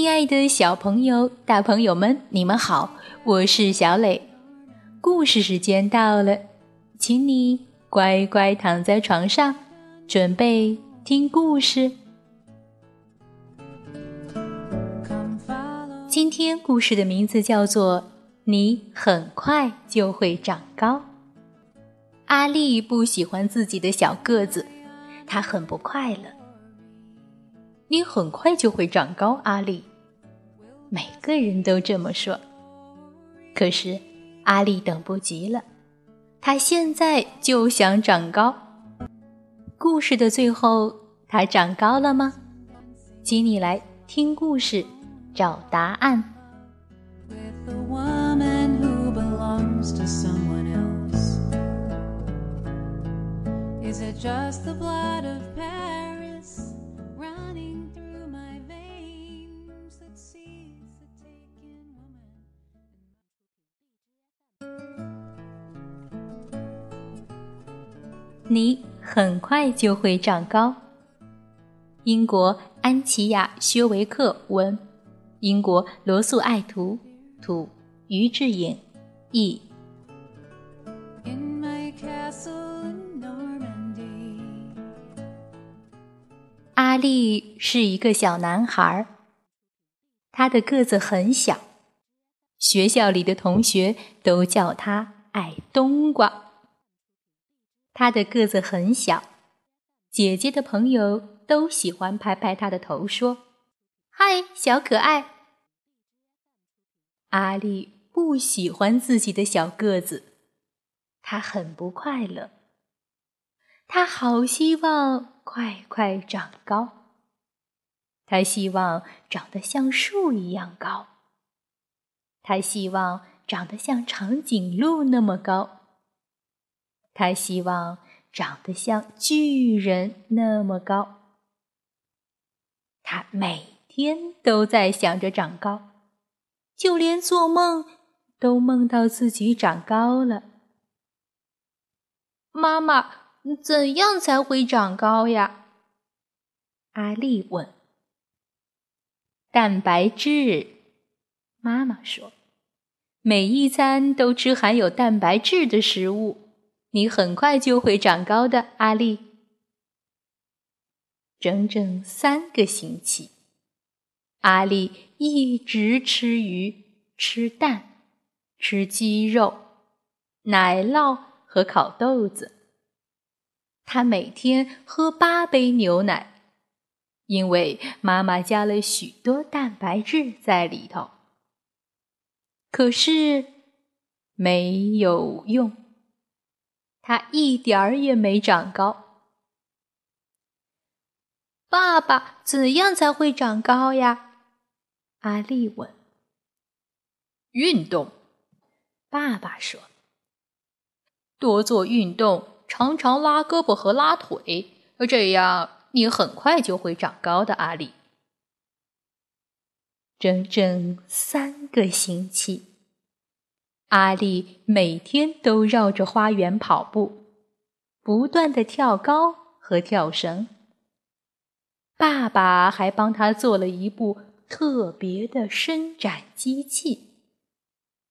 亲爱的小朋友、大朋友们，你们好，我是小磊。故事时间到了，请你乖乖躺在床上，准备听故事。今天故事的名字叫做《你很快就会长高》。阿丽不喜欢自己的小个子，她很不快乐。你很快就会长高，阿丽。每个人都这么说，可是阿力等不及了，他现在就想长高。故事的最后，他长高了吗？请你来听故事，找答案。Is it just the blood of Paris？你很快就会长高。英国安琪亚·薛维克文，英国罗素爱图图，于志颖译。阿力是一个小男孩，他的个子很小，学校里的同学都叫他矮冬瓜。他的个子很小，姐姐的朋友都喜欢拍拍他的头，说：“嗨，小可爱。”阿丽不喜欢自己的小个子，他很不快乐。他好希望快快长高，他希望长得像树一样高，他希望长得像长颈鹿那么高。他希望长得像巨人那么高。他每天都在想着长高，就连做梦都梦到自己长高了。妈妈，怎样才会长高呀？阿丽问。蛋白质，妈妈说，每一餐都吃含有蛋白质的食物。你很快就会长高的，阿丽。整整三个星期，阿丽一直吃鱼、吃蛋、吃鸡肉、奶酪和烤豆子。她每天喝八杯牛奶，因为妈妈加了许多蛋白质在里头。可是没有用。他一点儿也没长高。爸爸，怎样才会长高呀？阿丽问。运动，爸爸说。多做运动，常常拉胳膊和拉腿，这样你很快就会长高的。阿丽。整整三个星期。阿丽每天都绕着花园跑步，不断的跳高和跳绳。爸爸还帮他做了一部特别的伸展机器。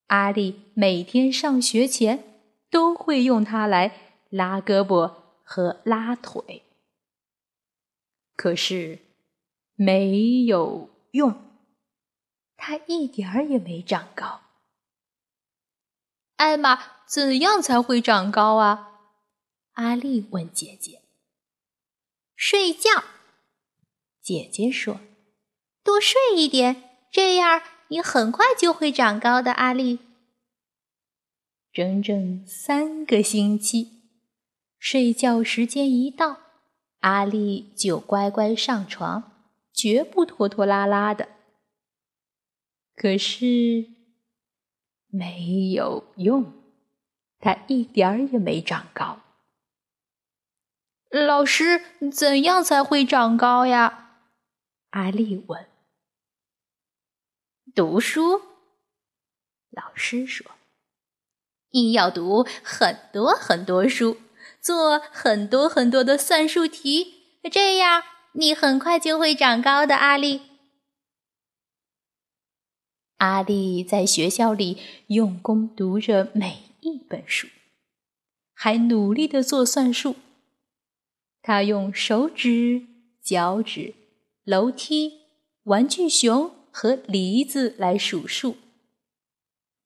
阿丽每天上学前都会用它来拉胳膊和拉腿。可是没有用，他一点儿也没长高。艾玛，怎样才会长高啊？阿丽问姐姐。睡觉，姐姐说，多睡一点，这样你很快就会长高的。阿丽，整整三个星期，睡觉时间一到，阿丽就乖乖上床，绝不拖拖拉拉的。可是。没有用，他一点儿也没长高。老师，怎样才会长高呀？阿丽问。读书，老师说，你要读很多很多书，做很多很多的算术题，这样你很快就会长高的。阿丽。阿丽在学校里用功读着每一本书，还努力的做算术。他用手指、脚趾、楼梯、玩具熊和梨子来数数。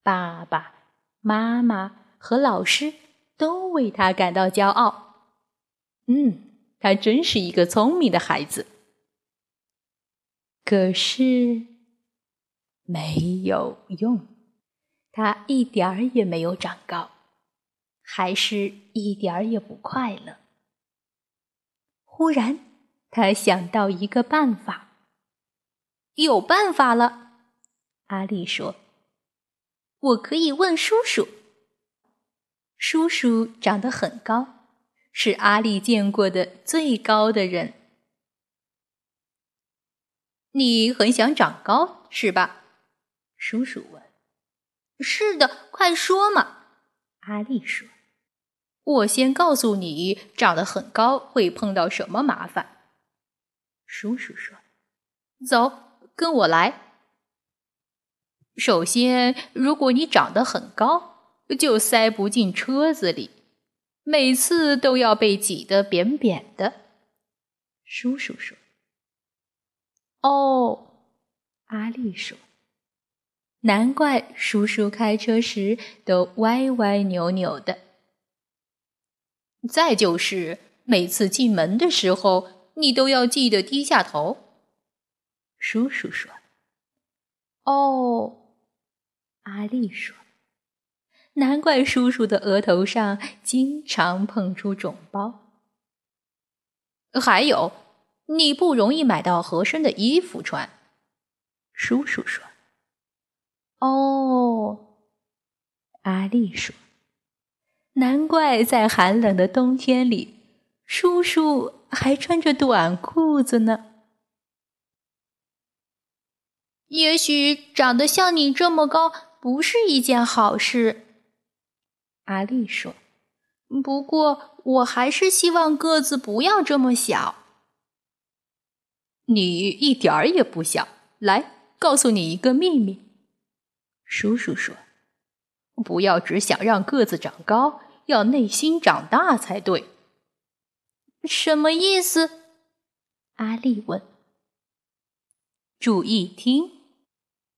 爸爸妈妈和老师都为他感到骄傲。嗯，他真是一个聪明的孩子。可是。没有用，他一点儿也没有长高，还是一点儿也不快乐。忽然，他想到一个办法，有办法了。阿丽说：“我可以问叔叔。”叔叔长得很高，是阿丽见过的最高的人。你很想长高，是吧？叔叔问：“是的，快说嘛。”阿丽说：“我先告诉你，长得很高会碰到什么麻烦。”叔叔说：“走，跟我来。首先，如果你长得很高，就塞不进车子里，每次都要被挤得扁扁的。”叔叔说：“哦。”阿丽说。难怪叔叔开车时都歪歪扭扭的。再就是每次进门的时候，你都要记得低下头。叔叔说：“哦。”阿丽说：“难怪叔叔的额头上经常碰出肿包。还有，你不容易买到合身的衣服穿。”叔叔说。哦，阿丽说：“难怪在寒冷的冬天里，叔叔还穿着短裤子呢。也许长得像你这么高不是一件好事。”阿丽说：“不过我还是希望个子不要这么小。你一点儿也不小。来，告诉你一个秘密。”叔叔说：“不要只想让个子长高，要内心长大才对。”什么意思？阿丽问。注意听，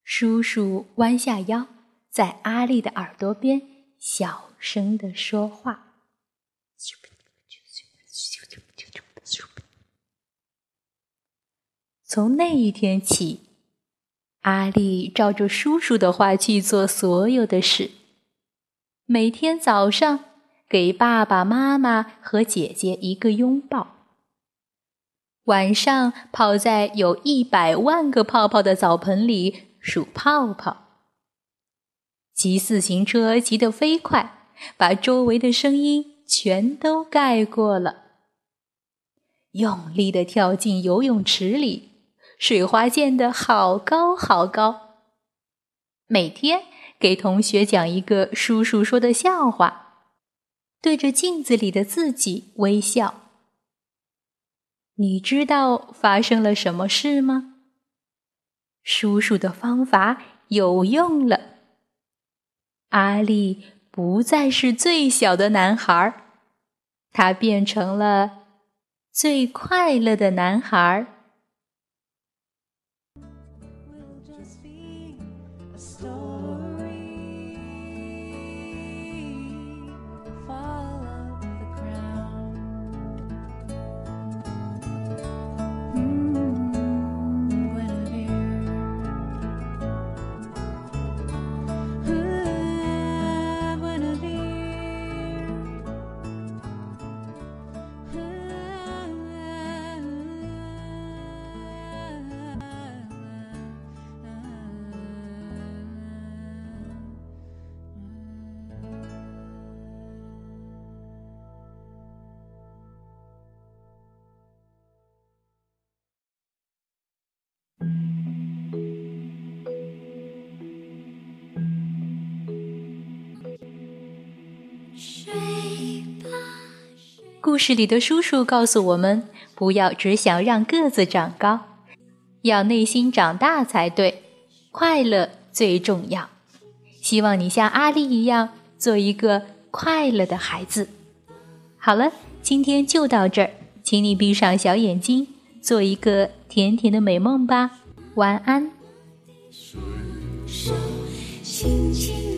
叔叔弯下腰，在阿丽的耳朵边小声的说话。从那一天起。阿丽照着叔叔的话去做所有的事。每天早上给爸爸妈妈和姐姐一个拥抱。晚上泡在有一百万个泡泡的澡盆里数泡泡。骑自行车骑得飞快，把周围的声音全都盖过了。用力的跳进游泳池里。水花溅得好高好高。每天给同学讲一个叔叔说的笑话，对着镜子里的自己微笑。你知道发生了什么事吗？叔叔的方法有用了。阿力不再是最小的男孩，他变成了最快乐的男孩。故事里的叔叔告诉我们：不要只想让个子长高，要内心长大才对，快乐最重要。希望你像阿丽一样，做一个快乐的孩子。好了，今天就到这儿，请你闭上小眼睛，做一个甜甜的美梦吧。晚安。轻轻